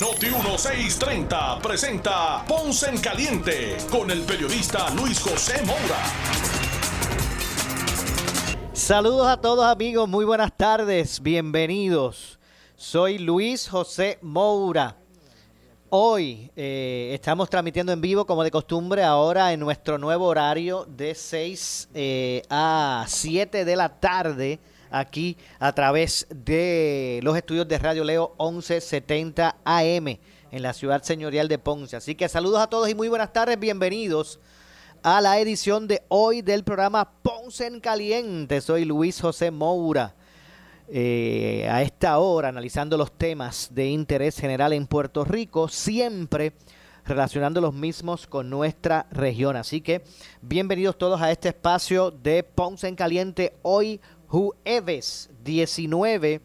Noti 1630 presenta Ponce en Caliente con el periodista Luis José Moura. Saludos a todos amigos, muy buenas tardes, bienvenidos. Soy Luis José Moura. Hoy eh, estamos transmitiendo en vivo, como de costumbre, ahora en nuestro nuevo horario de 6 eh, a 7 de la tarde, aquí a través de los estudios de Radio Leo 1170 AM en la ciudad señorial de Ponce. Así que saludos a todos y muy buenas tardes, bienvenidos a la edición de hoy del programa Ponce en Caliente. Soy Luis José Moura. Eh, a esta hora analizando los temas de interés general en Puerto Rico, siempre relacionando los mismos con nuestra región. Así que bienvenidos todos a este espacio de Ponce en Caliente hoy jueves 19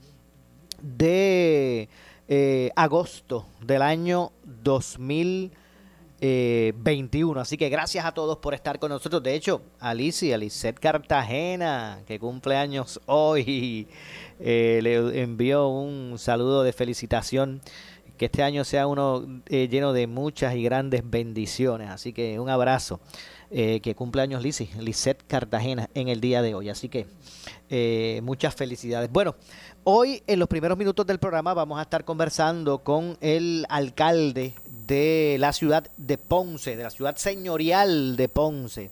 de eh, agosto del año 2021. Así que gracias a todos por estar con nosotros. De hecho, Alicia, Alicet Cartagena, que cumple años hoy. Eh, le envío un saludo de felicitación. Que este año sea uno eh, lleno de muchas y grandes bendiciones. Así que un abrazo. Eh, que cumple años Lisette Cartagena en el día de hoy. Así que muchas felicidades. Bueno, hoy en los primeros minutos del programa vamos a estar conversando con el alcalde de la ciudad de Ponce, de la ciudad señorial de Ponce,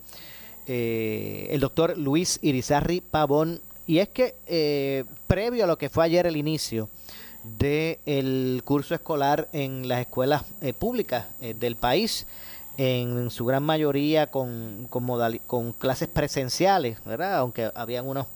el doctor Luis Irizarri Pavón y es que eh, previo a lo que fue ayer el inicio del curso escolar en las escuelas eh, públicas eh, del país, en su gran mayoría con, con, con clases presenciales, ¿verdad? aunque habían unos,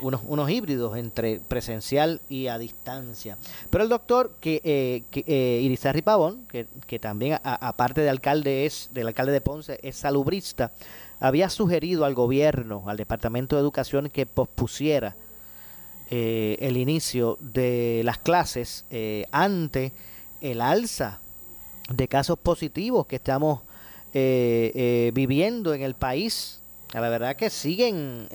unos, unos híbridos entre presencial y a distancia. Pero el doctor que, eh, que Irizarri Pavón, que, que también aparte de alcalde es, del alcalde de Ponce, es salubrista, había sugerido al gobierno, al Departamento de Educación, que pospusiera eh, el inicio de las clases eh, ante el alza de casos positivos que estamos eh, viviendo en el país. La verdad que siguen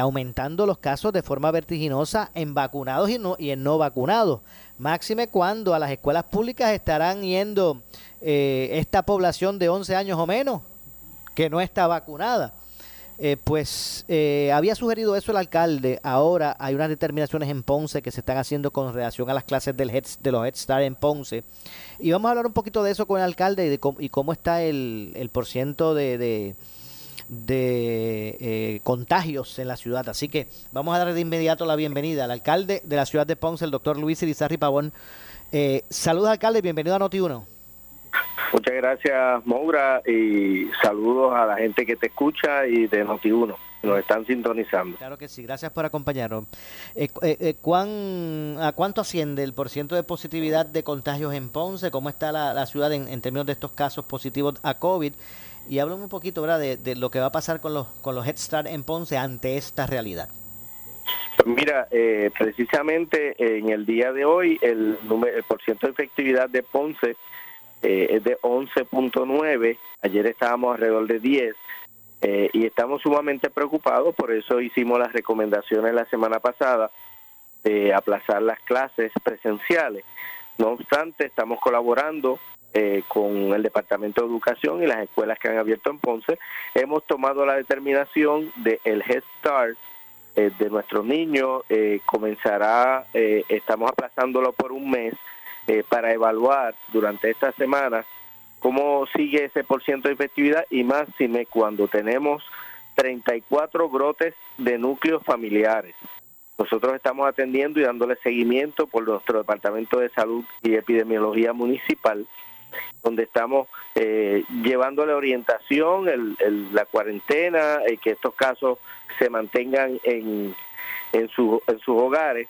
aumentando los casos de forma vertiginosa en vacunados y, no, y en no vacunados. Máxime cuando a las escuelas públicas estarán yendo esta población de 11 años o menos que no está vacunada. Eh, pues eh, había sugerido eso el alcalde. Ahora hay unas determinaciones en Ponce que se están haciendo con relación a las clases del head, de los Head Start en Ponce. Y vamos a hablar un poquito de eso con el alcalde y, de cómo, y cómo está el, el porciento de, de, eh, contagios en la ciudad. Así que vamos a dar de inmediato la bienvenida al alcalde de la ciudad de Ponce, el doctor Luis Irizarri Pavón. saludos, alcalde, bienvenido a Noti1. Muchas gracias, Moura, y saludos a la gente que te escucha y de Noti1. Nos están sintonizando. Claro que sí, gracias por acompañarnos. Eh, eh, eh, ¿cuán, ¿A cuánto asciende el porciento de positividad de contagios en Ponce? ¿Cómo está la, ciudad en, términos de estos casos positivos a COVID? Y háblame un poquito ¿verdad? De, lo que va a pasar con los, con los Head Start en Ponce ante esta realidad. Pues mira, precisamente en el día de hoy el, número, el porciento de efectividad de Ponce eh, es de 11.9, ayer estábamos alrededor de 10 eh, y estamos sumamente preocupados, por eso hicimos las recomendaciones la semana pasada de aplazar las clases presenciales. No obstante, estamos colaborando eh, con el Departamento de Educación y las escuelas que han abierto en Ponce. Hemos tomado la determinación de el Head Start de nuestros niños. comenzará, estamos aplazándolo por un mes eh, para evaluar durante esta semana cómo sigue ese por ciento de efectividad y máxime cuando tenemos 34 brotes de núcleos familiares. Nosotros estamos atendiendo y dándole seguimiento por nuestro Departamento de Salud y Epidemiología Municipal, donde estamos eh, llevándole orientación, el, la cuarentena, y que estos casos se mantengan en, en, su, en sus hogares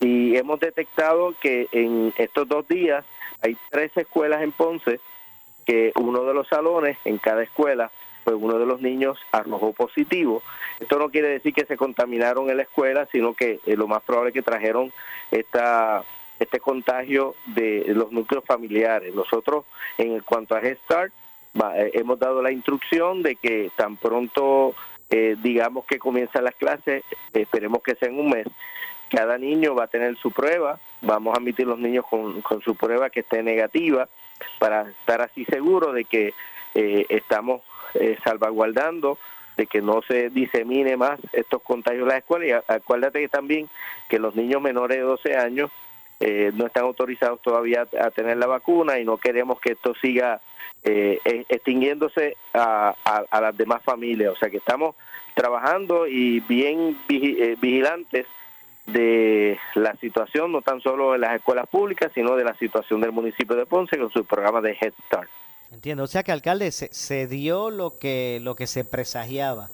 y hemos detectado que en estos dos días hay tres escuelas en Ponce que uno de los salones en cada escuela pues uno de los niños arrojó positivo. Esto no quiere decir que se contaminaron en la escuela, sino que lo más probable es que trajeron esta este contagio de los núcleos familiares. Nosotros, en cuanto a Head Start, eh, hemos dado la instrucción de que tan pronto eh, digamos que comienzan las clases, esperemos que sea en un mes, cada niño va a tener su prueba, vamos a admitir los niños con, con su prueba que esté negativa para estar así seguros de que eh, estamos salvaguardando de que no se disemine más estos contagios en la escuela y acuérdate que también que los niños menores de 12 años eh, no están autorizados todavía a tener la vacuna y no queremos que esto siga eh, e, extinguiéndose a, las demás familias. O sea que estamos trabajando y bien eh, vigilantes de la situación, no tan solo en las escuelas públicas, sino de la situación del municipio de Ponce con su programa de Head Start. Entiendo, o sea que alcalde se, dio lo que lo que se presagiaba,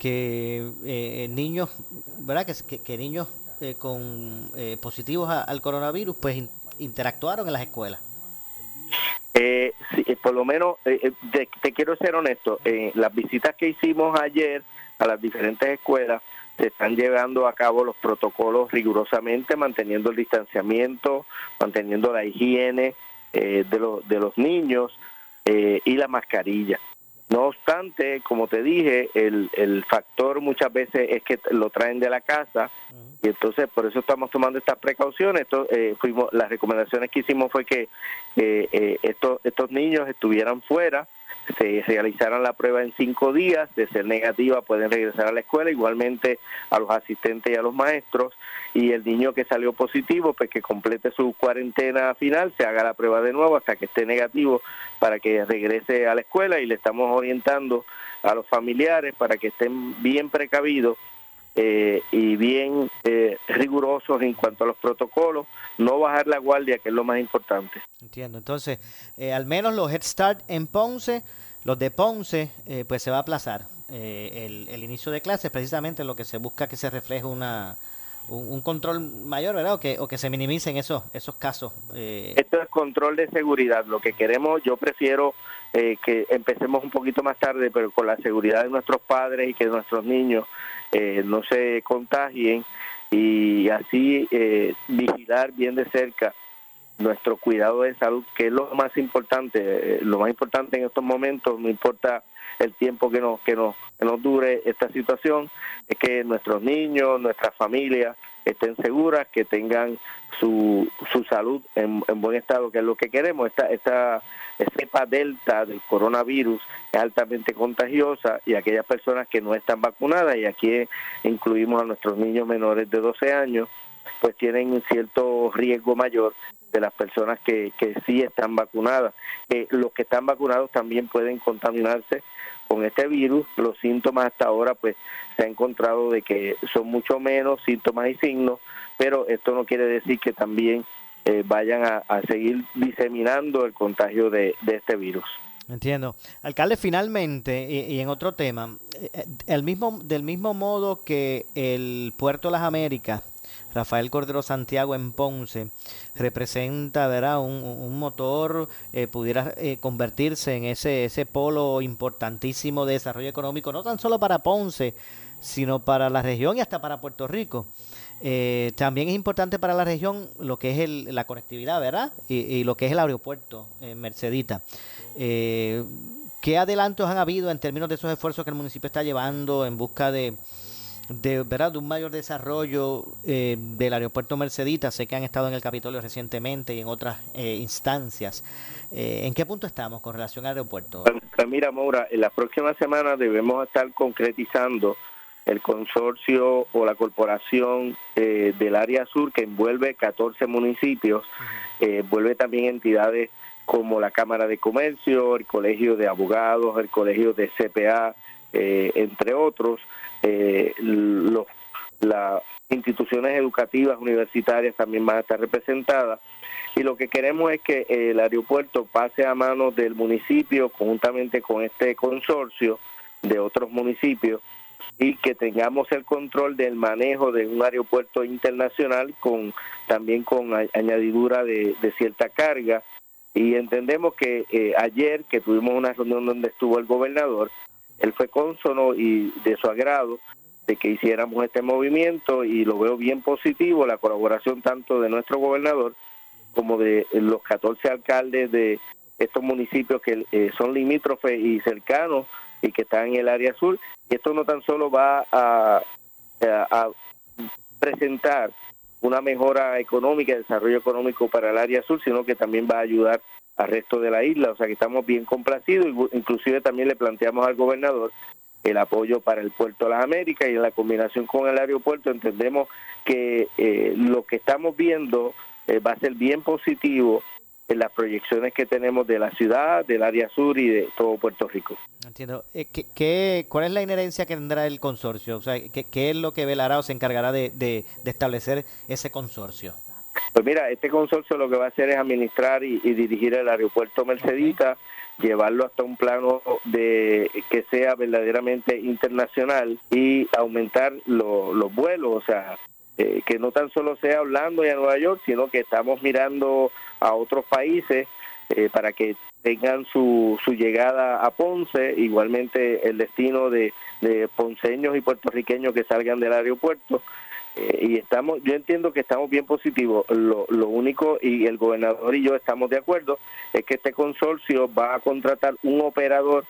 que niños, ¿verdad? Que, que niños eh, con eh, positivos al coronavirus, pues interactuaron en las escuelas. Eh, por lo menos, te, quiero ser honesto, las visitas que hicimos ayer a las diferentes escuelas, se están llevando a cabo los protocolos rigurosamente, manteniendo el distanciamiento, manteniendo la higiene de, de los niños y la mascarilla. No obstante, como te dije, el, el factor muchas veces es que lo traen de la casa y entonces por eso estamos tomando estas precauciones. Esto, eh, fuimos, las recomendaciones que hicimos fue que eh, eh, estos, estos niños estuvieran fuera, se realizaran la prueba en cinco días, de ser negativa pueden regresar a la escuela, igualmente a los asistentes y a los maestros, y el niño que salió positivo, pues que complete su cuarentena final, se haga la prueba de nuevo hasta que esté negativo para que regrese a la escuela y le estamos orientando a los familiares para que estén bien precavidos eh, y bien eh, rigurosos en cuanto a los protocolos, no bajar la guardia, que es lo más importante. Entiendo, entonces, eh, al menos los Head Start en Ponce, los de Ponce, pues se va a aplazar el, el, inicio de clases, precisamente lo que se busca que se refleje una, un, control mayor, ¿verdad? O que, o que se minimicen esos, esos casos. Esto es control de seguridad, lo que queremos, yo prefiero que empecemos un poquito más tarde, pero con la seguridad de nuestros padres y que nuestros niños eh, no se contagien y así eh, vigilar bien de cerca nuestro cuidado de salud, que es lo más importante, eh, lo más importante en estos momentos, no importa el tiempo que nos, que nos, que nos dure esta situación, es que nuestros niños, nuestras familias estén seguras, que tengan su, su salud en, buen estado, que es lo que queremos. Esta, esta cepa delta del coronavirus es altamente contagiosa y aquellas personas que no están vacunadas, y aquí incluimos a nuestros niños menores de 12 años, pues tienen un cierto riesgo mayor de las personas que, que sí están vacunadas. Eh, los que están vacunados también pueden contaminarse con este virus. Los síntomas hasta ahora pues se ha encontrado de que son mucho menos síntomas y signos, pero esto no quiere decir que también eh, vayan a, seguir diseminando el contagio de, este virus. Entiendo. Alcalde, finalmente, y, en otro tema, eh, el mismo, del mismo modo que el Puerto de las Américas Rafael Cordero Santiago en Ponce representa ¿verdad? Un, motor, eh, pudiera eh, convertirse en ese, ese polo importantísimo de desarrollo económico, no tan solo para Ponce, sino para la región y hasta para Puerto Rico. Eh, también es importante para la región lo que es el, la conectividad, ¿verdad? Y, lo que es el aeropuerto Mercedita. ¿Qué adelantos han habido en términos de esos esfuerzos que el municipio está llevando en busca de de, ¿verdad? de un mayor desarrollo eh, del aeropuerto Mercedita. Sé que han estado en el Capitolio recientemente y en otras eh, instancias. Eh, ¿En qué punto estamos con relación al aeropuerto? Pues, pues mira, Maura, en las próximas semanas debemos estar concretizando el consorcio o la corporación del área sur que envuelve 14 municipios, envuelve también entidades como la Cámara de Comercio, el Colegio de Abogados, el Colegio de CPA, entre otros, eh, los, las instituciones educativas universitarias también van a estar representadas. Y lo que queremos es que el aeropuerto pase a manos del municipio conjuntamente con este consorcio de otros municipios y que tengamos el control del manejo de un aeropuerto internacional con también con añadidura de, cierta carga. Y entendemos que eh, ayer que tuvimos una reunión donde estuvo el gobernador, él fue cónsono y de su agrado de que hiciéramos este movimiento y lo veo bien positivo, la colaboración tanto de nuestro gobernador como de los 14 alcaldes de estos municipios que eh, son limítrofes y cercanos y que están en el área sur. Y esto no tan solo va a, a presentar una mejora económica, desarrollo económico para el área sur, sino que también va a ayudar al resto de la isla. O sea que estamos bien complacidos, inclusive también le planteamos al gobernador el apoyo para el puerto de las Américas y en la combinación con el aeropuerto entendemos que eh, lo que estamos viendo eh, va a ser bien positivo en las proyecciones que tenemos de la ciudad, del área sur y de todo Puerto Rico. Entiendo. Eh, ¿qué, cuál es la inherencia que tendrá el consorcio? O sea, ¿qué, es lo que velará o se encargará de, establecer ese consorcio? Pues mira, este consorcio lo que va a hacer es administrar y, dirigir el aeropuerto Mercedita, llevarlo hasta un plano de que sea verdaderamente internacional y aumentar los vuelos, o sea, eh, que no tan solo sea hablando a Nueva York, sino que estamos mirando a otros países eh, para que tengan su, su llegada a Ponce, igualmente el destino de, ponceños y puertorriqueños que salgan del aeropuerto. Eh, y estamos, yo entiendo que estamos bien positivos. Lo, lo único, y el gobernador y yo estamos de acuerdo, es que este consorcio va a contratar un operador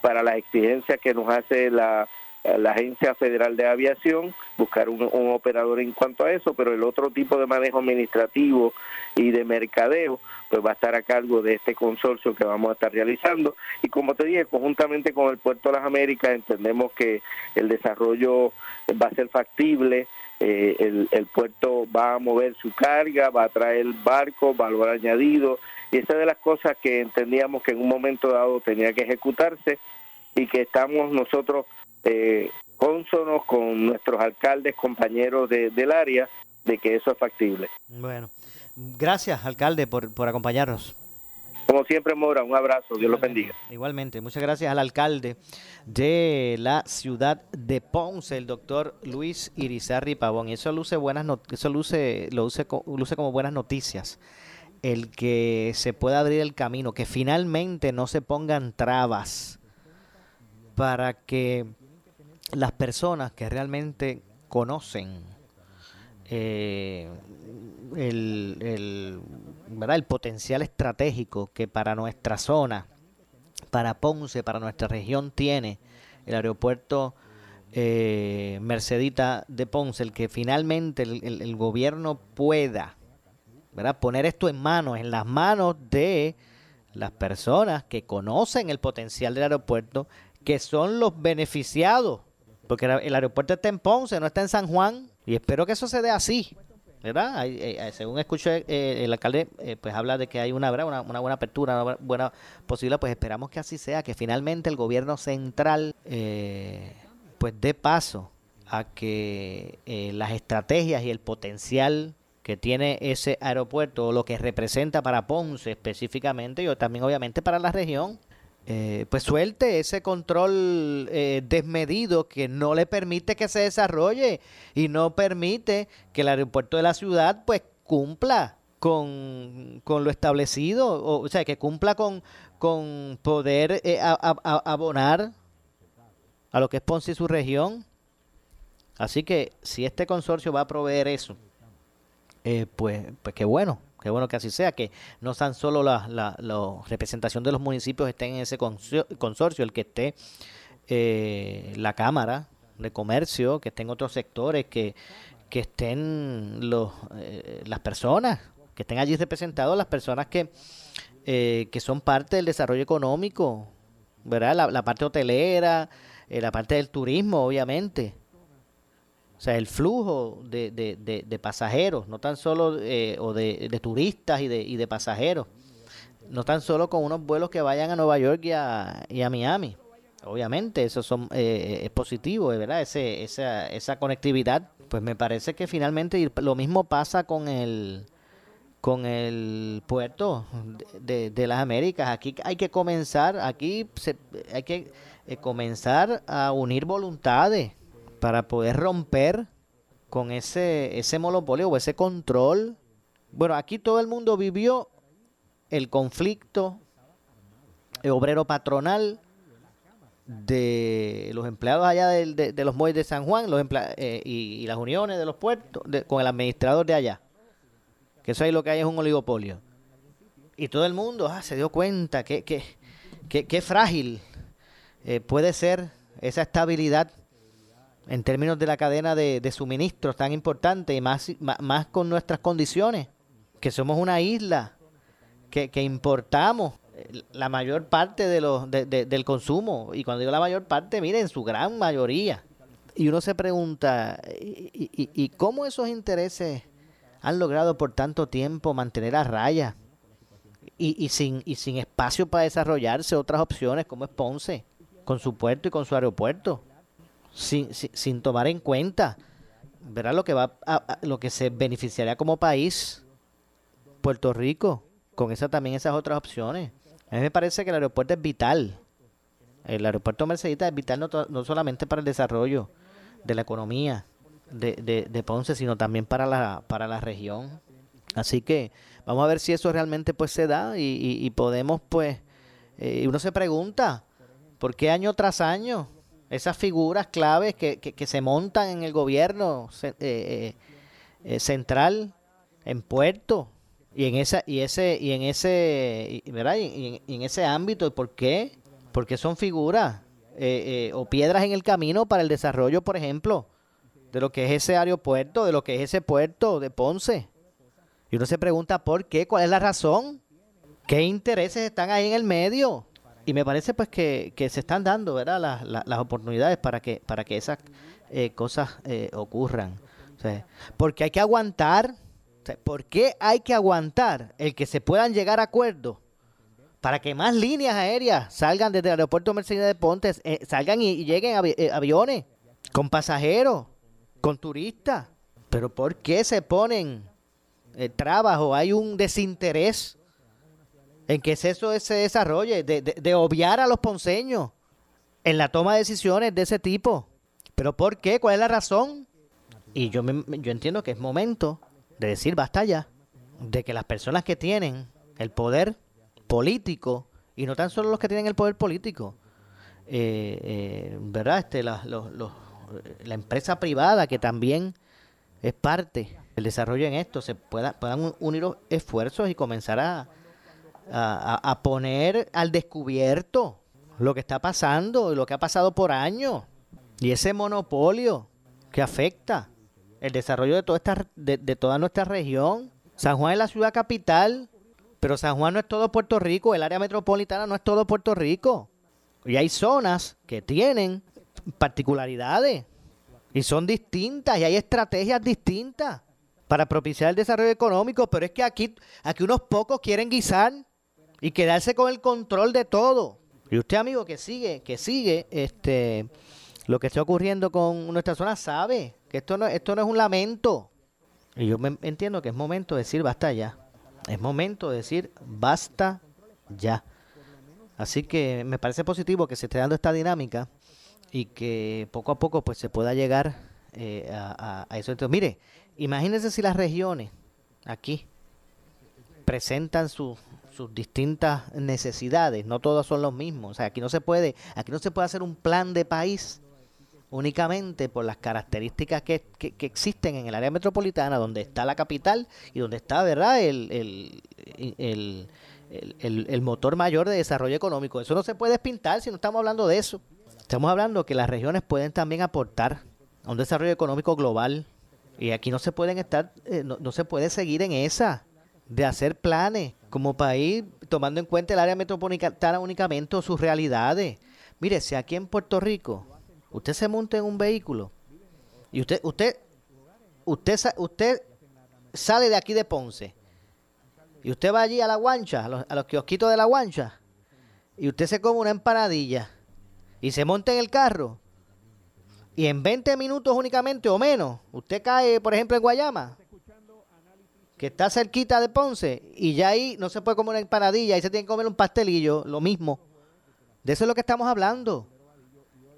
para las exigencias que nos hace la, Agencia Federal de Aviación, buscar un, operador en cuanto a eso, pero el otro tipo de manejo administrativo y de mercadeo, pues va a estar a cargo de este consorcio que vamos a estar realizando. Y como te dije, conjuntamente con el Puerto de las Américas, entendemos que el desarrollo va a ser factible, eh, el, el puerto va a mover su carga, va a traer barcos, valor añadido, y esa de las cosas que entendíamos que en un momento dado tenía que ejecutarse y que estamos nosotros eh, cónsonos con nuestros alcaldes, compañeros del área, de que eso es factible. Bueno, gracias, alcalde, por, por acompañarnos. Como siempre, Mora, un abrazo, Dios los bendiga. Igualmente, muchas gracias al alcalde de la ciudad de Ponce, el doctor Luis Irizarri Pavón. Eso luce buenas eso luce, lo luce, luce como buenas noticias. El que se pueda abrir el camino, que finalmente no se pongan trabas para que las personas que realmente conocen eh, el, el, el potencial estratégico que para nuestra zona, para Ponce, para nuestra región tiene el aeropuerto eh, Mercedita de Ponce, el que finalmente el, gobierno pueda ¿verdad? poner esto en manos, en las manos de las personas que conocen el potencial del aeropuerto, que son los beneficiados porque el aeropuerto está en Ponce, no está en San Juan, y espero que eso se dé así. ¿Verdad? Eh, eh, según escuché, eh, el alcalde pues habla de que hay una, una, una, buena apertura, una buena posibilidad, pues esperamos que así sea, que finalmente el gobierno central pues dé paso a que las estrategias y el potencial que tiene ese aeropuerto, lo que representa para Ponce específicamente, y también obviamente para la región, eh, pues suelte ese control eh, desmedido que no le permite que se desarrolle y no permite que el aeropuerto de la ciudad pues cumpla con, lo establecido, o, sea, que cumpla con, con poder eh, abonar a lo que es Ponce y su región. Así que si este consorcio va a proveer eso, pues, pues qué bueno, Qué bueno que así sea, que no tan solo la, la, representación de los municipios estén en ese consorcio, el que esté eh, la Cámara de Comercio, que estén otros sectores, que, que estén los, eh, las personas, que estén allí representados las personas que, eh, que son parte del desarrollo económico, ¿verdad? La, la parte hotelera, la parte del turismo, obviamente. O sea, el flujo de, de, de, pasajeros, no tan solo, eh, o de, turistas y de, y de pasajeros, no tan solo con unos vuelos que vayan a Nueva York y a, y a Miami. Obviamente, eso son, eh, es positivo, ¿verdad? Ese, esa, esa conectividad. Pues me parece que finalmente lo mismo pasa con el con el puerto de, de las Américas. Aquí hay que comenzar, aquí se, hay que eh, comenzar a unir voluntades para poder romper con ese, ese monopolio o ese control. Bueno, aquí todo el mundo vivió el conflicto obrero patronal de los empleados allá de, los muelles de San Juan los eh, y, las uniones de los puertos con el administrador de allá. Que eso ahí lo que hay es un oligopolio. Y todo el mundo ah, se dio cuenta que, que, que, frágil eh, puede ser esa estabilidad en términos de la cadena de, suministros tan importante y más, más, con nuestras condiciones, que somos una isla, que, importamos la mayor parte de los, del consumo. Y cuando digo la mayor parte, miren, su gran mayoría. Y uno se pregunta, ¿y, y, cómo esos intereses han logrado por tanto tiempo mantener a raya? Y, y, sin, y sin espacio para desarrollarse otras opciones como es con su puerto y con su aeropuerto, sin, sin, tomar en cuenta verá lo que va lo que se beneficiaría como país Puerto Rico con esa también esas otras opciones a mí me parece que el aeropuerto es vital. El aeropuerto Mercedita es vital no, solamente para el desarrollo de la economía de, de, Ponce, sino también para la, para la región. Así que vamos a ver si eso realmente pues se da y, podemos pues, eh, uno se pregunta, ¿por qué año tras año esas figuras claves que, que, se montan en el gobierno eh, eh, central, en Puerto, y en esa y ese y en ese ¿verdad? Y, en, ese ámbito por qué porque son figuras eh, eh, o piedras en el camino para el desarrollo por ejemplo de lo que es ese aeropuerto de lo que es ese puerto de Ponce. Y uno se pregunta por qué cuál es la razón qué intereses están ahí en el medio y me parece pues que, que se están dando verdad las, las, oportunidades para que para que esas eh, cosas ocurran porque hay que aguantar ¿Por qué hay que aguantar el que se puedan llegar a acuerdos para que más líneas aéreas salgan desde el aeropuerto Mercedes de Pontes, eh, salgan y, lleguen eh, aviones con pasajeros, con turistas? Pero ¿por qué se ponen el eh, trabajo? Hay un desinterés en que eso se desarrolle, de, de, obviar a los ponceños en la toma de decisiones de ese tipo. ¿Pero por qué? ¿Cuál es la razón? Y yo, yo entiendo que es momento de decir basta ya, de que las personas que tienen el poder político, y no tan solo los que tienen el poder político, eh, eh, ¿verdad? Este, la, la empresa privada que también es parte del desarrollo en esto, se pueda, puedan unir esfuerzos y comenzar a, a, poner al descubierto lo que está pasando y lo que ha pasado por años y ese monopolio que afecta el desarrollo de toda, esta, de, toda nuestra región. San Juan es la ciudad capital, pero San Juan no es todo Puerto Rico, el área metropolitana no es todo Puerto Rico. Y hay zonas que tienen particularidades y son distintas y hay estrategias distintas para propiciar el desarrollo económico, pero es que aquí, aquí unos pocos quieren guisar y quedarse con el control de todo. Y usted, amigo, que sigue, que sigue este lo que está ocurriendo con nuestra zona, sabe que esto no, esto no es un lamento. Y yo me, entiendo que es momento de decir basta ya. Es momento de decir basta ya. Así que me parece positivo que se esté dando esta dinámica y que poco a poco pues se pueda llegar eh, a, eso. Entonces, mire, imagínense si las regiones aquí presentan sus distintas necesidades, no todos son los mismos. O sea, aquí no se puede, aquí no se puede hacer un plan de país únicamente por las características que, existen en el área metropolitana, donde está la capital y donde está, ¿verdad?, el, el, motor mayor de desarrollo económico. Eso no se puede despintar si no estamos hablando de eso. Estamos hablando que las regiones pueden también aportar a un desarrollo económico global. Y aquí no se pueden estar, eh, no, no se puede seguir en esa de hacer planes como país tomando en cuenta el área metropolitana únicamente o sus realidades. Mire, si aquí en Puerto Rico Usted se monta en un vehículo y usted, usted, usted, usted sale de aquí de Ponce y usted va allí a la guancha, a los, a los kiosquitos de la guancha, y usted se come una empanadilla y se monta en el carro y en 20 minutos únicamente o menos, usted cae, por ejemplo, en Guayama, que está cerquita de Ponce, y ya ahí no se puede comer una empanadilla, ahí se tiene que comer un pastelillo, lo mismo. De eso es lo que estamos hablando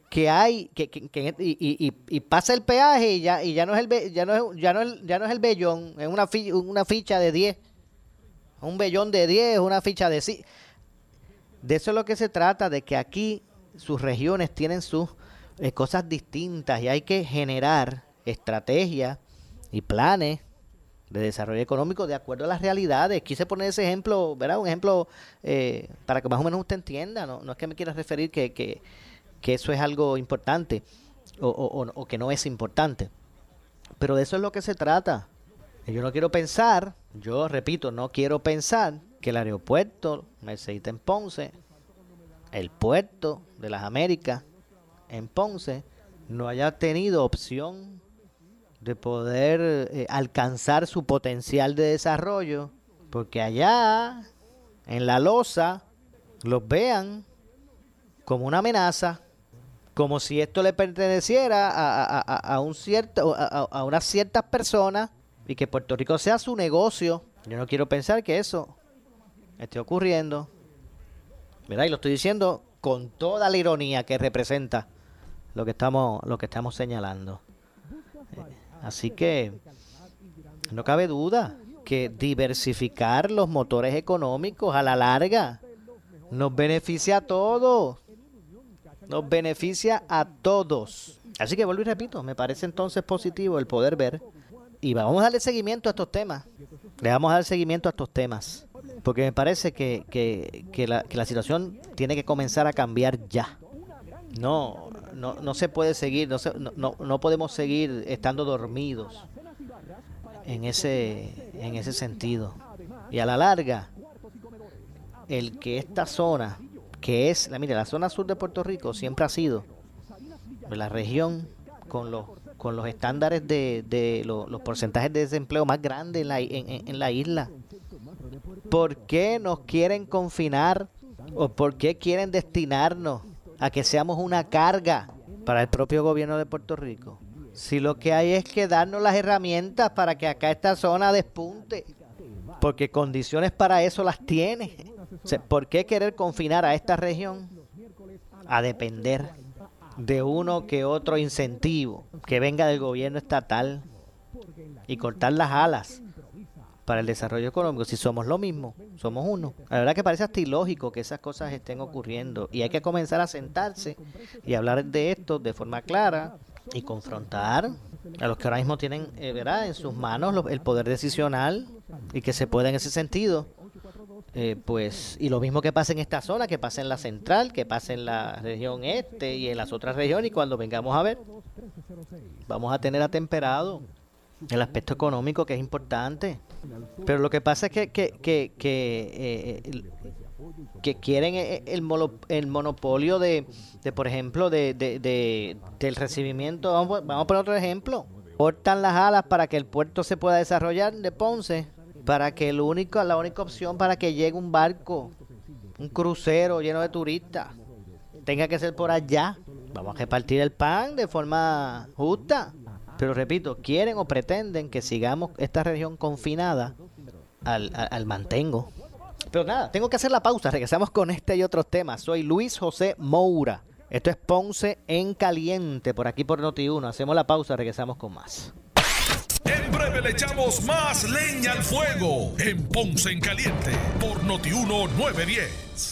que hay que, que, y, y, y, pasa el peaje y ya y ya no es el ya no es, ya no es, ya no es el bellón es una ficha, una ficha de 10 un bellón de 10, una ficha de sí. De eso es lo que se trata, de que aquí sus regiones tienen sus eh, cosas distintas y hay que generar estrategias y planes de desarrollo económico de acuerdo a las realidades. Quise poner ese ejemplo, ¿verdad? Un ejemplo eh, para que más o menos usted entienda, no, no es que me quiera referir que, que, que eso es algo importante o, o, o, que no es importante, pero de eso es lo que se trata. Yo no quiero pensar, yo repito, no quiero pensar que el aeropuerto Mercedes en Ponce, el puerto de las Américas en Ponce, no haya tenido opción de poder eh, alcanzar su potencial de desarrollo, porque allá, en la losa, los vean como una amenaza, como si esto le perteneciera a, a, a un cierto, a, unas ciertas personas y que Puerto Rico sea su negocio. Yo no quiero pensar que eso esté ocurriendo. ¿Verdad? Y lo estoy diciendo con toda la ironía que representa lo que estamos, lo que estamos señalando. Así que no cabe duda que diversificar los motores económicos a la larga nos beneficia a todos. Nos beneficia a todos. Así que vuelvo y repito, me parece entonces positivo el poder ver y vamos a darle seguimiento a estos temas. Le vamos a dar seguimiento a estos temas. Porque me parece que, que, la situación tiene que comenzar a cambiar ya. No, no, no se puede seguir, no, no, no podemos seguir estando dormidos en ese, en ese sentido. Y a la larga, el que esta zona, que es, la, mire, la zona sur de Puerto Rico siempre ha sido la región con los con los estándares de, de los porcentajes de desempleo más grandes en la, en, en la isla. ¿Por qué nos quieren confinar o por qué quieren destinarnos a que seamos una carga para el propio gobierno de Puerto Rico. Si lo que hay es que darnos las herramientas para que acá esta zona despunte, porque condiciones para eso las tiene. ¿Por qué querer confinar a esta región a depender de uno que otro incentivo que venga del gobierno estatal y cortar las alas para el desarrollo económico, si somos lo mismo, somos uno. La verdad que parece hasta ilógico que esas cosas estén ocurriendo y hay que comenzar a sentarse y hablar de esto de forma clara y confrontar a los que ahora mismo tienen eh, ¿verdad? en sus manos el poder decisional y que se pueda en ese sentido eh, pues y lo mismo que pasa en esta zona que pasa en la central que pasa en la región este y en las otras regiones y cuando vengamos a ver vamos a tener atemperado el aspecto económico que es importante. Pero lo que pasa es que, que, que, que, eh, quieren eh, el, monopolio de, de, por ejemplo, de, de, del recibimiento. Vamos, vamos a poner otro ejemplo. Cortan las alas para que el puerto se pueda desarrollar de Ponce, para que el único, la única opción para que llegue un barco, un crucero lleno de turistas, tenga que ser por allá. Vamos a repartir el pan de forma justa. Pero repito, quieren o pretenden que sigamos esta región confinada al, mantengo. Pero nada, tengo que hacer la pausa. Regresamos con este y otros temas. Soy Luis José Moura. Esto es Ponce en Caliente, por aquí por Noti1. Hacemos la pausa, regresamos con más. En breve le echamos más leña al fuego en Ponce en Caliente por Noti1 910.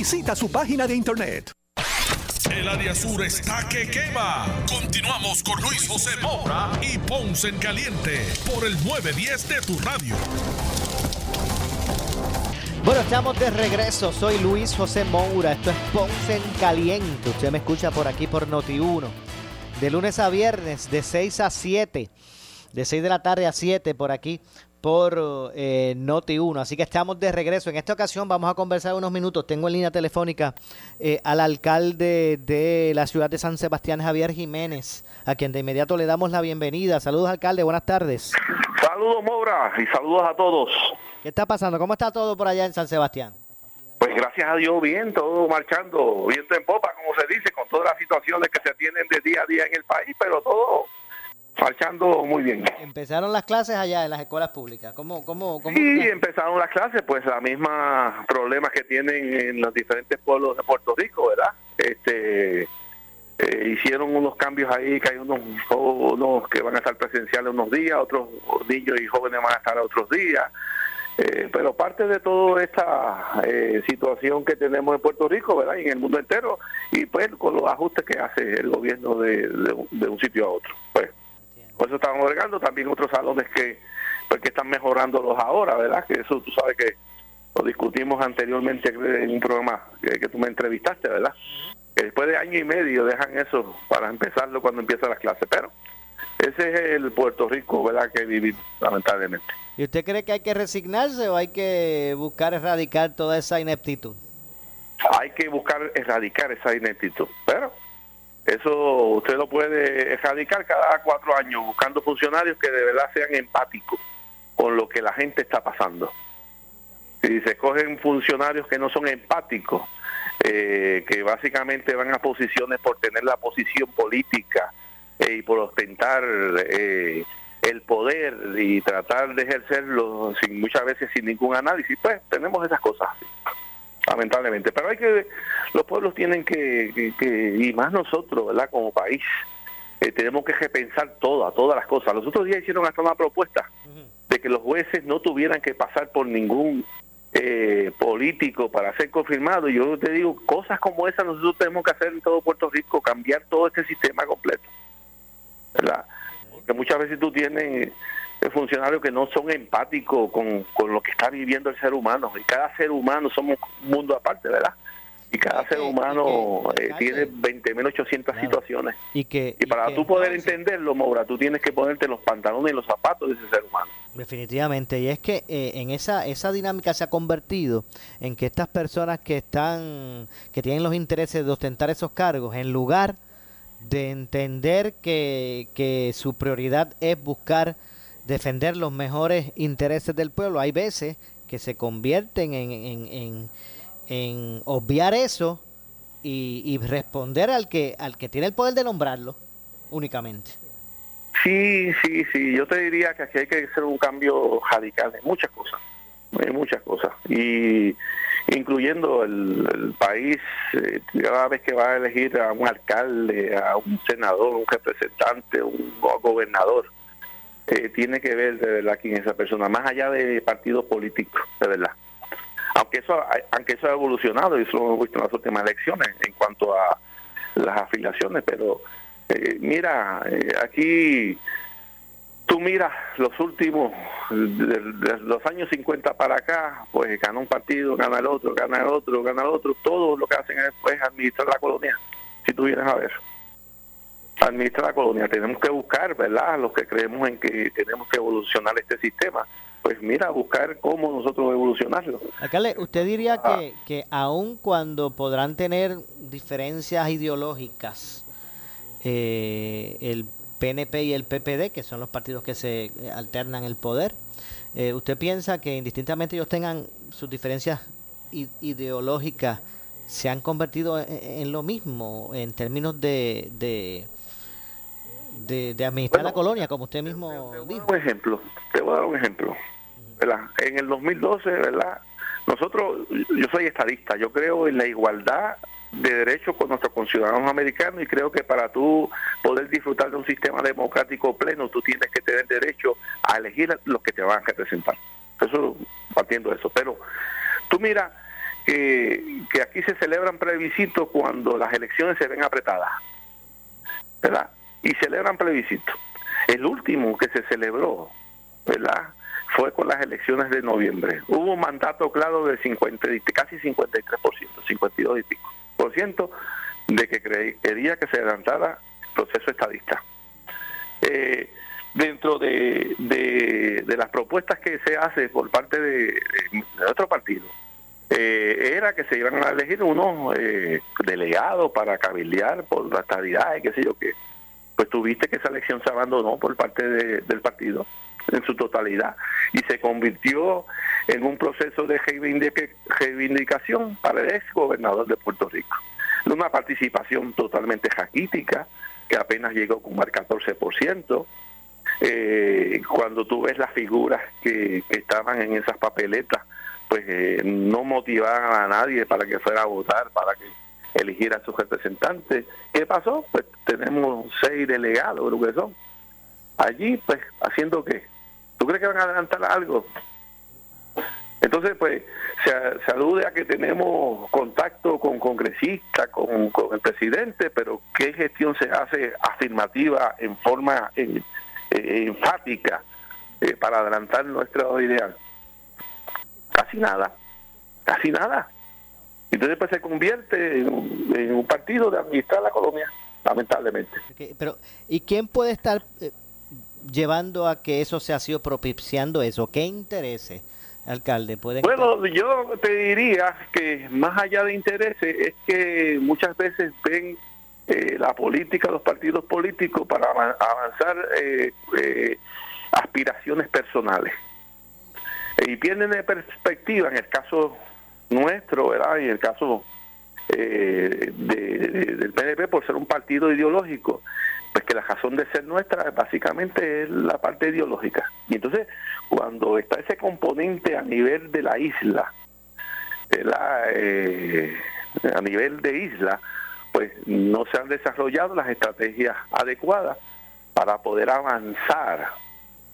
Visita su página de internet. El área sur está que quema. Continuamos con Luis José Moura y Ponce en Caliente por el 910 de tu radio. Bueno, estamos de regreso. Soy Luis José Moura. Esto es Ponce en Caliente. Usted me escucha por aquí por Noti1. De lunes a viernes, de 6 a 7. De 6 de la tarde a 7 por aquí por eh, Noti1. Así que estamos de regreso. En esta ocasión vamos a conversar unos minutos. Tengo en línea telefónica eh, al alcalde de la ciudad de San Sebastián, Javier Jiménez, a quien de inmediato le damos la bienvenida. Saludos, alcalde. Buenas tardes. Saludos, Mora, y saludos a todos. ¿Qué está pasando? ¿Cómo está todo por allá en San Sebastián? Pues gracias a Dios, bien, todo marchando, viento en popa, como se dice, con todas las situaciones que se tienen de día a día en el país, pero todo marchando muy bien. Empezaron las clases allá en las escuelas públicas. ¿Cómo, cómo, cómo? Sí, empezaron las clases, pues la misma problemas que tienen en los diferentes pueblos de Puerto Rico, ¿verdad? Este eh, hicieron unos cambios ahí, que hay unos, unos que van a estar presenciales unos días, otros niños y jóvenes van a estar otros días. Eh, pero parte de toda esta eh, situación que tenemos en Puerto Rico, ¿verdad? Y en el mundo entero, y pues con los ajustes que hace el gobierno de, de, un sitio a otro. Pues, por eso estamos agregando también otros salones que, pues, que están mejorándolos ahora, ¿verdad? Que eso tú sabes que lo discutimos anteriormente en un programa que, que tú me entrevistaste, ¿verdad? que después de año y medio dejan eso para empezarlo cuando empiezan las clases. Pero ese es el Puerto Rico, ¿verdad?, que vivimos, lamentablemente. ¿Y usted cree que hay que resignarse o hay que buscar erradicar toda esa ineptitud? Hay que buscar erradicar esa ineptitud, pero eso usted lo puede erradicar cada cuatro años buscando funcionarios que de verdad sean empáticos con lo que la gente está pasando. Si se cogen funcionarios que no son empáticos, eh, que básicamente van a posiciones por tener la posición política eh, y por ostentar eh, el poder y tratar de ejercerlo sin muchas veces sin ningún análisis, pues tenemos esas cosas lamentablemente. Pero hay que, los pueblos tienen que, y más nosotros, ¿verdad? Como país, tenemos que repensar todas, todas las cosas. Los otros días hicieron hasta una propuesta de que los jueces no tuvieran que pasar por ningún eh, político para ser confirmado. Yo te digo, cosas como esas nosotros tenemos que hacer en todo Puerto Rico, cambiar todo este sistema completo. ¿Verdad? Porque muchas veces tú tienes eh, funcionarios que no son empáticos con, con lo que está viviendo el ser humano. Y cada ser humano somos un mundo aparte, ¿verdad? y cada ser humano eh, tiene 20.800 situaciones. Y, que, y para tú poder entenderlo, Maura, tú tienes que ponerte los pantalones y los zapatos de ese ser humano. Definitivamente, y es que eh, en esa esa dinámica se ha convertido en que estas personas que están que tienen los intereses de ostentar esos cargos, en lugar de entender que, que su prioridad es buscar defender los mejores intereses del pueblo, hay veces que se convierten en, en en obviar eso y, responder al que al que tiene el poder de nombrarlo únicamente. Sí, sí, sí. Yo te diría que aquí hay que hacer un cambio radical en muchas cosas, en muchas cosas y incluyendo el, país eh, cada vez que va a elegir a un alcalde, a un senador, un representante, un gobernador, eh, tiene que ver de verdad quién es esa persona, más allá de partidos políticos, de verdad. Aunque eso aunque eso ha evolucionado y eso lo hemos visto en las últimas elecciones en cuanto a las afiliaciones pero eh, mira eh, aquí tú miras los últimos de, los años 50 para acá pues gana un partido gana el otro gana el otro gana el otro todo lo que hacen es pues, administrar la colonia si tú vienes a ver administrar la colonia tenemos que buscar verdad los que creemos en que tenemos que evolucionar este sistema pues mira, buscar cómo nosotros evolucionarlo. Alcalde, ¿usted diría que, ah. que aun cuando podrán tener diferencias ideológicas, eh, el PNP y el PPD, que son los partidos que se eh, alternan el poder, eh, ¿usted piensa que indistintamente ellos tengan sus diferencias ideológicas, se han convertido en, lo mismo en términos de, de, de, administrar la colonia, como usted mismo dijo? Un ejemplo, te voy a dar un ejemplo. En el 2012, ¿verdad? Nosotros, yo soy estadista, yo creo en la igualdad de derechos con nuestros conciudadanos americanos y creo que para tú poder disfrutar de un sistema democrático pleno, tú tienes que tener derecho a elegir los que te van a representar. Eso, partiendo de eso. Pero tú mira que, que aquí se celebran plebiscitos cuando las elecciones se ven apretadas, ¿verdad? Y celebran plebiscitos. El último que se celebró, ¿verdad? fue con las elecciones de noviembre. Hubo un mandato claro de 50, casi 53%, 52 y pico por ciento de que quería que se adelantara el proceso estadista. Eh, dentro de, de, las propuestas que se hace por parte de, otro partido, eh, era que se iban a elegir unos eh, delegados para cabildear por la estadidad y qué sé yo qué. Pues tuviste que esa elección se abandonó por parte del partido en su totalidad y se convirtió en un proceso de reivindicación para el ex gobernador de Puerto Rico. Una participación totalmente jaquítica, que apenas llegó como al 14%. Eh, cuando tú ves las figuras que, estaban en esas papeletas, pues eh, no motivaban a nadie para que fuera a votar, para que eligiera a sus representantes. ¿Qué pasó? Pues tenemos seis delegados, creo que son. Allí, pues, haciendo qué? ¿Tú crees que van a adelantar algo? Entonces, pues, se, alude a que tenemos contacto con congresistas, con, el presidente, pero ¿qué gestión se hace afirmativa en forma enfática eh, para adelantar nuestro ideal? Casi nada, casi nada. Entonces, pues se convierte en, un partido de administrar la colonia, lamentablemente. pero, ¿y quién puede estar eh, llevando a que eso se ha sido propiciando eso? ¿Qué intereses? alcalde? ¿puede bueno, yo te diría que más allá de intereses es que muchas veces ven eh, la política, los partidos políticos para avanzar eh, eh, aspiraciones personales. Y pierden de perspectiva, en el caso nuestro, ¿verdad? Y en el caso de, del PNP, por ser un partido ideológico, pues que la razón de ser nuestra básicamente es la parte ideológica. Y entonces, cuando está ese componente a nivel de la isla, eh, a nivel de isla, pues no se han desarrollado las estrategias adecuadas para poder avanzar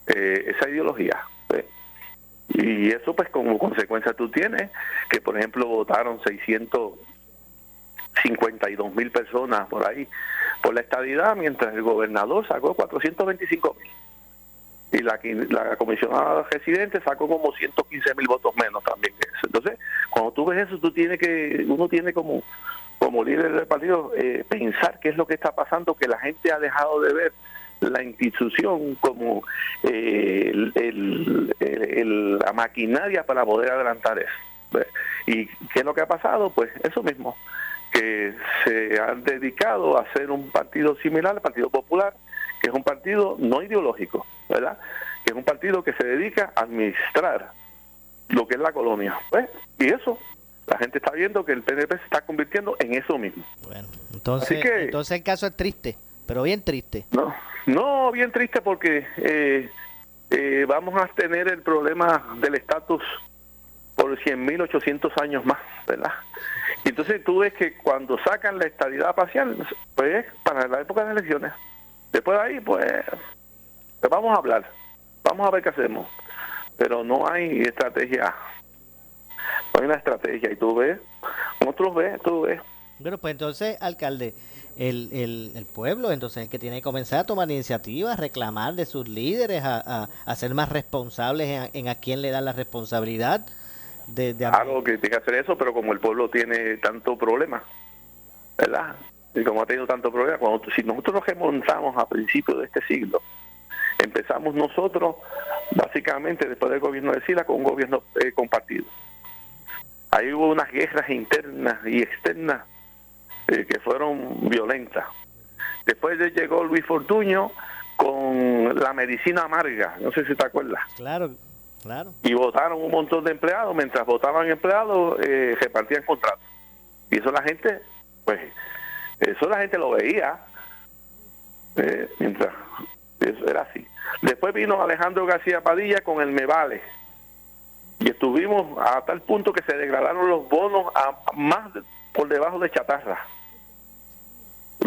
eh, esa ideología. Y eso pues como consecuencia tú tienes que por ejemplo votaron 652 mil personas por ahí por la estadidad, mientras el gobernador sacó 425 mil. Y la, la comisionada residente sacó como 115 mil votos menos también. Entonces, cuando tú ves eso, tú tienes que, uno tiene como, como líder del partido eh, pensar qué es lo que está pasando, que la gente ha dejado de ver la institución como eh, el, la maquinaria para poder adelantar eso. ¿Y qué es lo que ha pasado? Pues eso mismo que se han dedicado a hacer un partido similar al Partido Popular, que es un partido no ideológico, ¿verdad? Que es un partido que se dedica a administrar lo que es la colonia. ¿ves? Y eso, la gente está viendo que el PNP se está convirtiendo en eso mismo. Bueno, entonces, entonces el caso es triste, pero bien triste. No, no bien triste porque eh, eh, vamos a tener el problema del estatus por 100.800 años más, ¿verdad? Entonces tú ves que cuando sacan la estabilidad parcial, pues para la época de elecciones. Después de ahí, pues, pues, vamos a hablar, vamos a ver qué hacemos. Pero no hay estrategia, no hay una estrategia. Y tú ves, otros ves, tú ves. Bueno, pues entonces, alcalde, el, el, pueblo, entonces, el que tiene que comenzar a tomar iniciativas, a reclamar de sus líderes, a, a, ser más responsables en, a quién le dan la responsabilidad de, Claro que tiene que hacer eso, pero como el pueblo tiene tanto problema, ¿verdad? Y como ha tenido tanto problema, cuando, si nosotros nos remontamos a principios de este siglo, empezamos nosotros, básicamente, después del gobierno de Sila, con un gobierno eh, compartido. Ahí hubo unas guerras internas y externas eh, que fueron violentas. Después llegó Luis Fortuño con la medicina amarga, no sé si te acuerdas. Claro, y votaron un montón de empleados, mientras votaban empleados, eh, repartían contratos. Y eso la gente, pues, eso la gente lo veía, eh, mientras, eso era así. Después vino Alejandro García Padilla con el Me Vale. Y estuvimos a tal punto que se degradaron los bonos a más por debajo de chatarra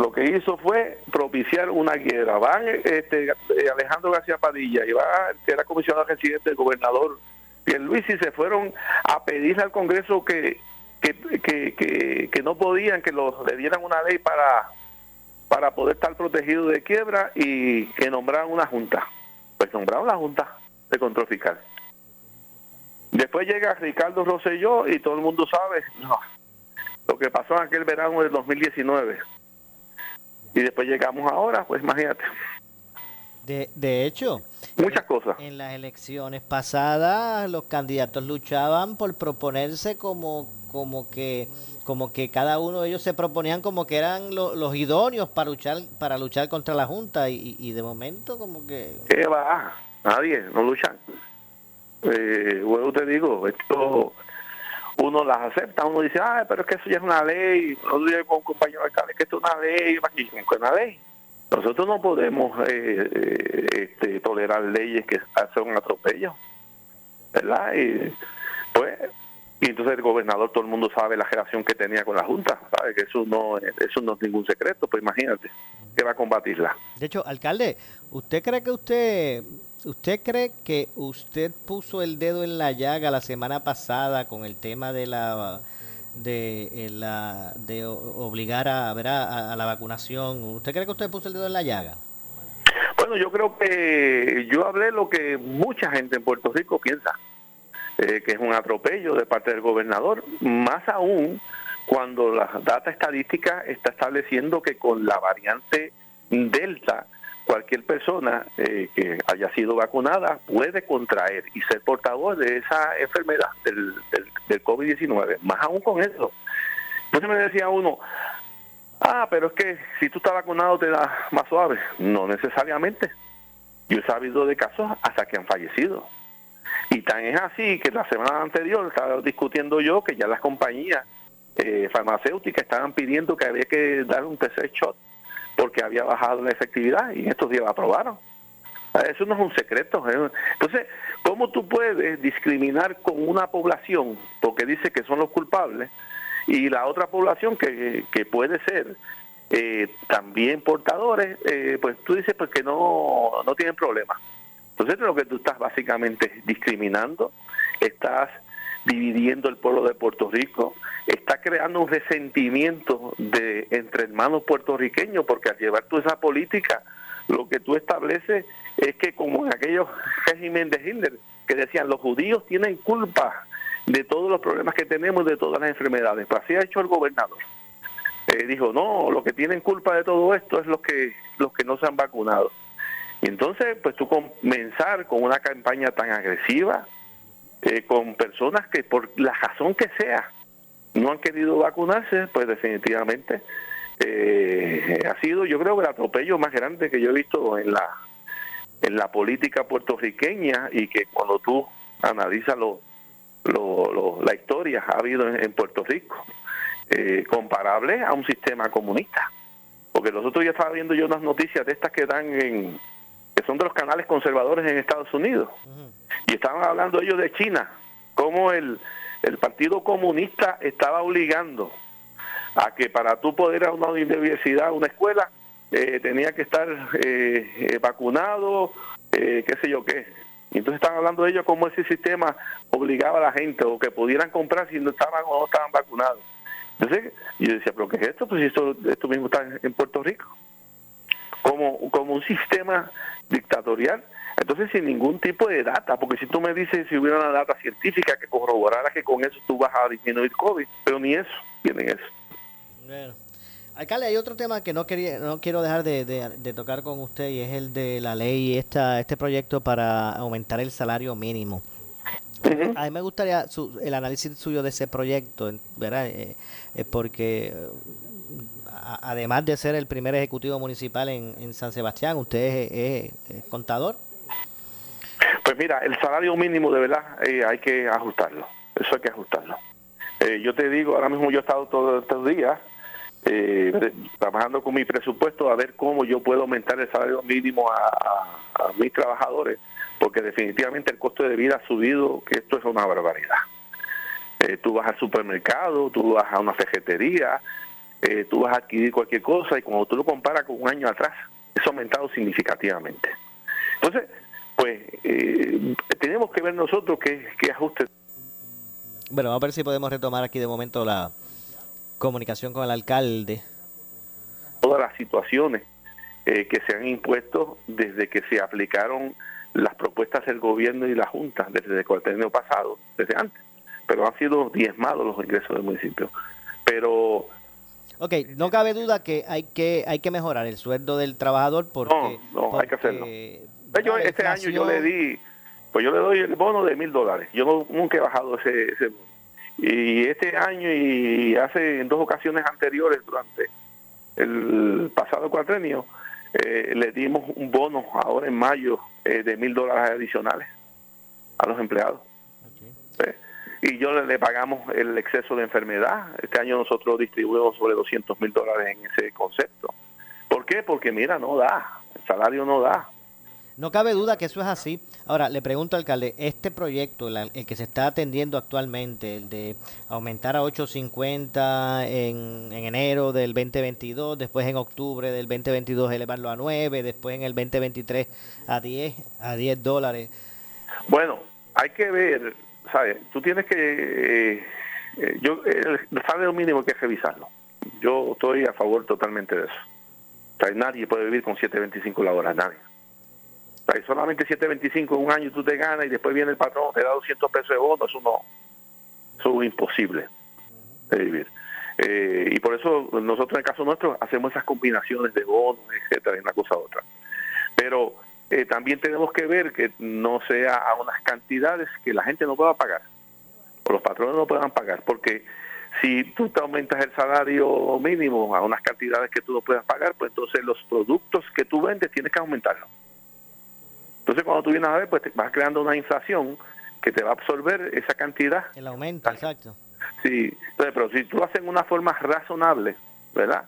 lo que hizo fue propiciar una guerra. Van este, eh, Alejandro García Padilla y va, que era comisionado residente del gobernador Luis y se fueron a pedirle al Congreso que, que, que, no podían, que los, le dieran una ley para, para poder estar protegido de quiebra y que nombraran una junta. Pues nombraron la junta de control fiscal. Después llega Ricardo Rosselló y todo el mundo sabe lo que pasó en aquel verano del 2019 y después llegamos ahora, pues imagínate. De, de hecho, muchas cosas. En las elecciones pasadas los candidatos luchaban por proponerse como como que como que cada uno de ellos se proponían como que eran los idóneos para luchar para luchar contra la junta y, y, de momento como que qué va nadie, no luchan. Eh, bueno, te digo, esto uno las acepta, uno dice, ah, pero es que eso ya es una ley, no digo con compañero alcalde que esto es una ley, una ley. Nosotros no podemos eh, eh, este, tolerar leyes que hacen un atropello, ¿verdad? Y, pues, y entonces el gobernador, todo el mundo sabe la relación que tenía con la Junta, sabe que eso no, eso no es ningún secreto, pues imagínate, que va a combatirla. De hecho, alcalde, ¿usted cree que usted ¿Usted cree que usted puso el dedo en la llaga la semana pasada con el tema de la de eh, la de obligar a, ver a, la vacunación? ¿Usted cree que usted puso el dedo en la llaga? Bueno, yo creo que yo hablé lo que mucha gente en Puerto Rico piensa, eh, que es un atropello de parte del gobernador, más aún cuando la data estadística está estableciendo que con la variante Delta cualquier persona eh, que haya sido vacunada puede contraer y ser portador de esa enfermedad del, del, COVID-19. Más aún con eso. Entonces me decía uno, ah, pero es que si tú estás vacunado te da más suave. No necesariamente. Yo he sabido de casos hasta que han fallecido. Y tan es así que la semana anterior estaba discutiendo yo que ya las compañías eh, farmacéuticas estaban pidiendo que había que dar un tercer shot porque había bajado la efectividad y en estos días la aprobaron. Ah, eso no es un secreto. Entonces, ¿cómo tú puedes discriminar con una población porque dice que son los culpables y la otra población que, que puede ser eh, también portadores, eh, pues tú dices pues que no, no tienen problema? Entonces, lo que tú estás básicamente discriminando, estás dividiendo el pueblo de Puerto Rico, está creando un resentimiento de entre hermanos puertorriqueños, porque al llevar tú esa política, lo que tú estableces es que como en aquellos régimen de Hitler, que decían los judíos tienen culpa de todos los problemas que tenemos, de todas las enfermedades. Pues así ha hecho el gobernador. Eh, dijo, no, los que tienen culpa de todo esto es los que, los que no se han vacunado. Y entonces, pues tú comenzar con una campaña tan agresiva, eh, con personas que por la razón que sea no han querido vacunarse, pues definitivamente eh, ha sido yo creo el atropello más grande que yo he visto en la en la política puertorriqueña y que cuando tú analizas lo, lo, la historia ha habido en, Puerto Rico eh, comparable a un sistema comunista. Porque nosotros ya estaba viendo yo unas noticias de estas que dan en que son de los canales conservadores en Estados Unidos y estaban hablando ellos de China, cómo el, el Partido Comunista estaba obligando a que para tú poder ir a una universidad, a una escuela, eh, tenía que estar eh, eh, vacunado, qué sé yo qué. Y entonces estaban hablando de ellos cómo ese sistema obligaba a la gente o que pudieran comprar si no estaban o no estaban vacunados. Entonces yo decía, pero ¿qué es esto? Pues esto, esto mismo está en Puerto Rico. Como, como un sistema dictatorial entonces, sin ningún tipo de data, porque si tú me dices si hubiera una data científica que corroborara que con eso tú vas a disminuir COVID, pero ni eso, tienen eso. Bueno. Alcalde, hay otro tema que no quería, no quiero dejar de, tocar con usted y es el de la ley, esta, este proyecto para aumentar el salario mínimo. A mí me gustaría el análisis suyo de ese proyecto, ¿verdad? Eh, eh, porque además de ser el primer ejecutivo municipal en, San Sebastián, usted es contador. Pues mira, el salario mínimo de verdad eh, hay que ajustarlo, eso hay que ajustarlo. Eh, yo te digo, ahora mismo yo he estado todos estos días eh, trabajando con mi presupuesto a ver cómo yo puedo aumentar el salario mínimo a, mis trabajadores, porque definitivamente el costo de vida ha subido, que esto es una barbaridad. tú vas al supermercado, tú vas a una cejetería, tú vas a adquirir cualquier cosa y cuando tú lo comparas con un año atrás, ha aumentado significativamente. Entonces, pues eh, tenemos que ver nosotros qué, qué ajustes. Bueno, vamos a ver si podemos retomar aquí de momento la comunicación con el alcalde. Todas las situaciones eh, que se han impuesto desde que se aplicaron las propuestas del gobierno y la Junta, desde el cuatrienio pasado, desde antes. Pero han sido diezmados los ingresos del municipio. Pero Ok, no cabe duda que hay que hay que mejorar el sueldo del trabajador porque... No, no, hay que hacerlo. Pues yo este año yo le di, pues yo le doy el bono de mil dólares. Yo nunca he bajado ese, ese bono. Y este año y hace en dos ocasiones anteriores durante el pasado cuatrenio, eh, le dimos un bono ahora en mayo eh, de mil dólares adicionales a los empleados. Y yo le, le pagamos el exceso de enfermedad. Este año nosotros distribuimos sobre 200 mil dólares en ese concepto. ¿Por qué? Porque mira, no da, el salario no da. No cabe duda que eso es así. Ahora, le pregunto, alcalde, este proyecto, la- el que se está atendiendo actualmente, el de aumentar a 8.50 en, en enero del 2022, después en octubre del 2022 elevarlo a 9, después en el 2023 a 10, a 10 dólares. Bueno, hay que ver, ¿sabes? Tú tienes que... eh, eh, yo El salario mínimo hay que revisarlo. Yo estoy a favor totalmente de eso. O sea, nadie puede vivir con 7.25 la hora, nadie. O sea, solamente 7.25 en un año tú te ganas y después viene el patrón, te da 200 pesos de bono, eso no, eso es imposible de vivir. Eh, y por eso nosotros en el caso nuestro hacemos esas combinaciones de bonos, etcétera, y una cosa a otra. Pero eh, también tenemos que ver que no sea a unas cantidades que la gente no pueda pagar, o los patrones no puedan pagar, porque si tú te aumentas el salario mínimo a unas cantidades que tú no puedas pagar, pues entonces los productos que tú vendes tienes que aumentarlos. Entonces cuando tú vienes a ver, pues te vas creando una inflación que te va a absorber esa cantidad. El aumento, exacto. Sí, entonces, pero si tú lo haces en una forma razonable, ¿verdad?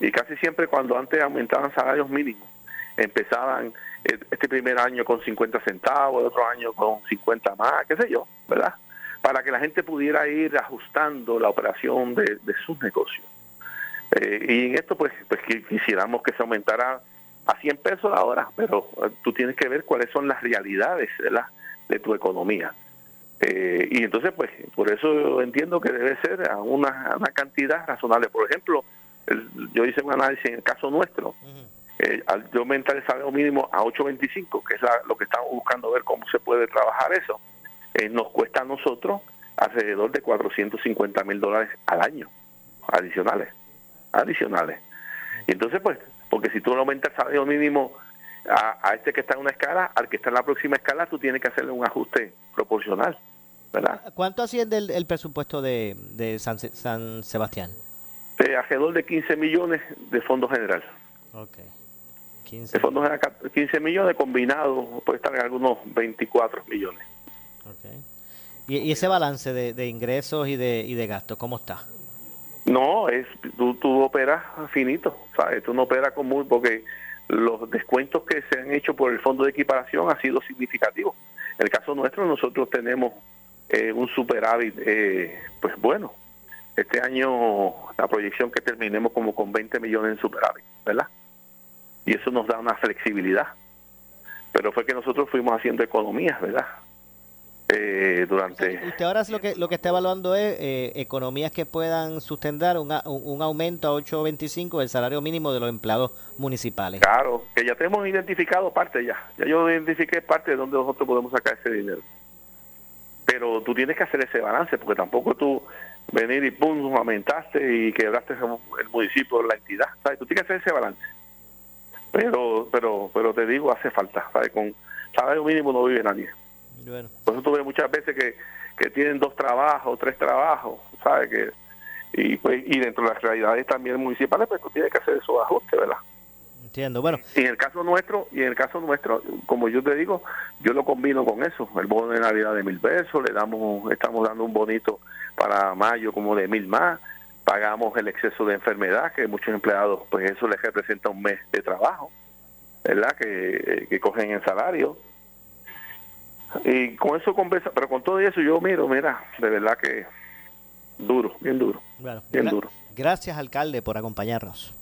Y casi siempre cuando antes aumentaban salarios mínimos, empezaban eh, este primer año con 50 centavos, el otro año con 50 más, qué sé yo, ¿verdad? Para que la gente pudiera ir ajustando la operación de, de sus negocios. Eh, y en esto, pues, pues qui- quisiéramos que se aumentara a 100 pesos la hora, pero eh, tú tienes que ver cuáles son las realidades ¿verdad? de tu economía. Eh, y entonces, pues, por eso entiendo que debe ser a una, una cantidad razonable. Por ejemplo, yo hice un análisis en el caso nuestro, eh, al yo aumentar el salario mínimo a 8.25, que es la, lo que estamos buscando ver cómo se puede trabajar eso, eh, nos cuesta a nosotros alrededor de 450 mil dólares al año, adicionales, adicionales. Entonces, pues, porque si tú no aumentas el salario mínimo a, este que está en una escala, al que está en la próxima escala, tú tienes que hacerle un ajuste proporcional, ¿verdad? Ah, ¿Cuánto asciende el, presupuesto de, de San, San, Sebastián? Eh, alrededor de 15 millones de fondo general. Okay. 15. Esos dos eran 15 millones combinados, puede estar en algunos 24 millones. Okay. ¿Y, ese balance de, ingresos y de, y de gastos, cómo está? No, es tú, tú operas finito, ¿sabes? Tú no operas con muy, porque los descuentos que se han hecho por el fondo de equiparación han sido significativos. En el caso nuestro, nosotros tenemos eh, un superávit, eh, pues bueno, este año la proyección que terminemos como con 20 millones en superávit, ¿verdad? Y eso nos da una flexibilidad. Pero fue que nosotros fuimos haciendo economías, ¿verdad? Eh, durante... Usted ahora lo que lo que está evaluando es eh, economías que puedan sustentar un, un aumento a 8.25 del salario mínimo de los empleados municipales. Claro, que ya tenemos identificado parte ya. Ya yo identifiqué parte de donde nosotros podemos sacar ese dinero. Pero tú tienes que hacer ese balance, porque tampoco tú venir y pum, aumentaste y quebraste el municipio, la entidad. ¿sabes? Tú tienes que hacer ese balance. Pero, pero, pero te digo, hace falta. ¿sabes? Con salario mínimo no vive nadie. Bueno, Por eso tú ves muchas veces que, que tienen dos trabajos, tres trabajos, ¿sabes? Que, y, pues, y dentro de las realidades también municipales, pues tú tienes que hacer esos ajustes, ¿verdad? entiendo. Bueno, Y en el caso nuestro, y en el caso nuestro, como yo te digo, yo lo combino con eso, el bono de Navidad de mil pesos, le damos, estamos dando un bonito para mayo como de mil más, pagamos el exceso de enfermedad, que muchos empleados, pues eso les representa un mes de trabajo, ¿verdad? Que, que cogen el salario. Y con eso conversa, pero con todo eso yo miro, mira, de verdad que duro, bien duro, bueno. bien duro. Gracias, alcalde, por acompañarnos.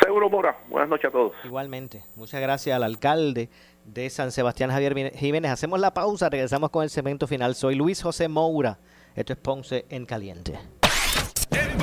Seguro Mora, buenas noches a todos. Igualmente. Muchas gracias al alcalde de San Sebastián, Javier Jiménez. Hacemos la pausa, regresamos con el segmento final. Soy Luis José Moura. Esto es Ponce en Caliente.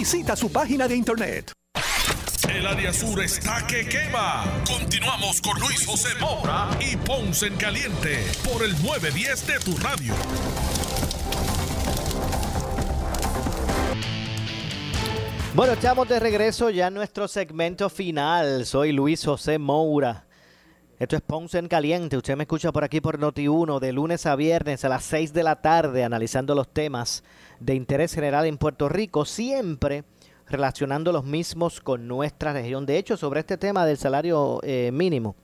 Visita su página de internet. El área sur está que quema. Continuamos con Luis José Moura y Ponce en Caliente por el 910 de tu radio. Bueno, estamos de regreso ya en nuestro segmento final. Soy Luis José Moura. Esto es Ponce en Caliente. Usted me escucha por aquí por Noti1 de lunes a viernes a las 6 de la tarde analizando los temas de interés general en Puerto Rico, siempre relacionando los mismos con nuestra región. De hecho, sobre este tema del salario eh, mínimo,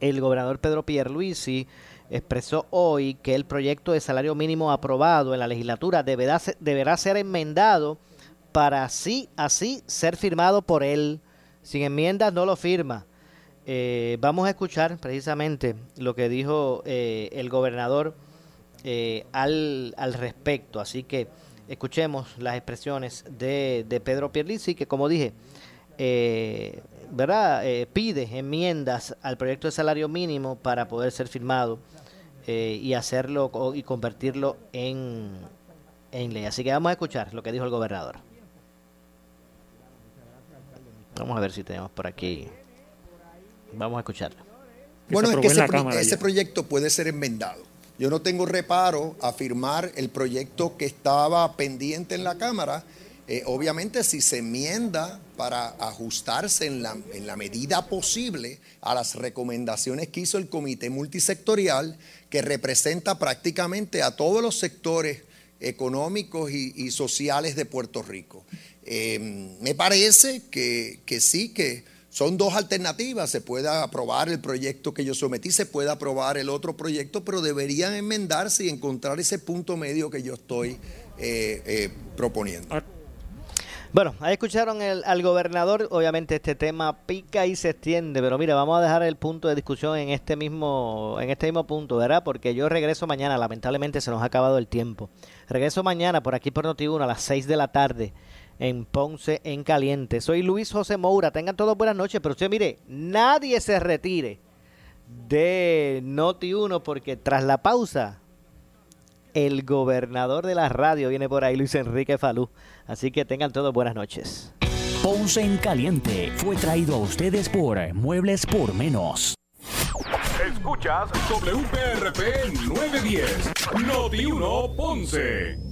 el gobernador Pedro Pierluisi expresó hoy que el proyecto de salario mínimo aprobado en la legislatura deberá deberá ser enmendado para así, así ser firmado por él. Sin enmiendas no lo firma. Eh, vamos a escuchar precisamente lo que dijo eh, el gobernador eh, al, al, respecto. Así que escuchemos las expresiones de, de Pedro Pierlisi, que como dije, eh, ¿verdad? Eh, pide enmiendas al proyecto de salario mínimo para poder ser firmado y hacerlo y convertirlo en, en ley. Así que vamos a escuchar lo que dijo el gobernador. Vamos a ver si tenemos por aquí. Vamos a escucharlo. Bueno, es que ese, pro ese proyecto puede ser enmendado. Yo no tengo reparo a firmar el proyecto que estaba pendiente en la Cámara. Eh, obviamente, si se enmienda para ajustarse en la, en la medida posible a las recomendaciones que hizo el Comité Multisectorial, que representa prácticamente a todos los sectores económicos y, y sociales de Puerto Rico. Eh, me parece que, que sí, que son dos alternativas. Se puede aprobar el proyecto que yo sometí, se puede aprobar el otro proyecto, pero deberían enmendarse y encontrar ese punto medio que yo estoy eh, eh, proponiendo. Bueno, ahí escucharon el, al gobernador. Obviamente este tema pica y se extiende, pero mira, vamos a dejar el punto de discusión en este mismo, en este mismo punto, ¿verdad? Porque yo regreso mañana. Lamentablemente se nos ha acabado el tiempo. Regreso mañana por aquí por Noti1 a las 6 de la tarde en Ponce en Caliente. Soy Luis José Moura. Tengan todos buenas noches, pero usted mire, nadie se retire de Noti 1 porque tras la pausa el gobernador de la radio viene por ahí, Luis Enrique Falú. Así que tengan todos buenas noches. Ponce en Caliente fue traído a ustedes por Muebles por Menos. Escuchas WPRP 910, Noti 1 Ponce.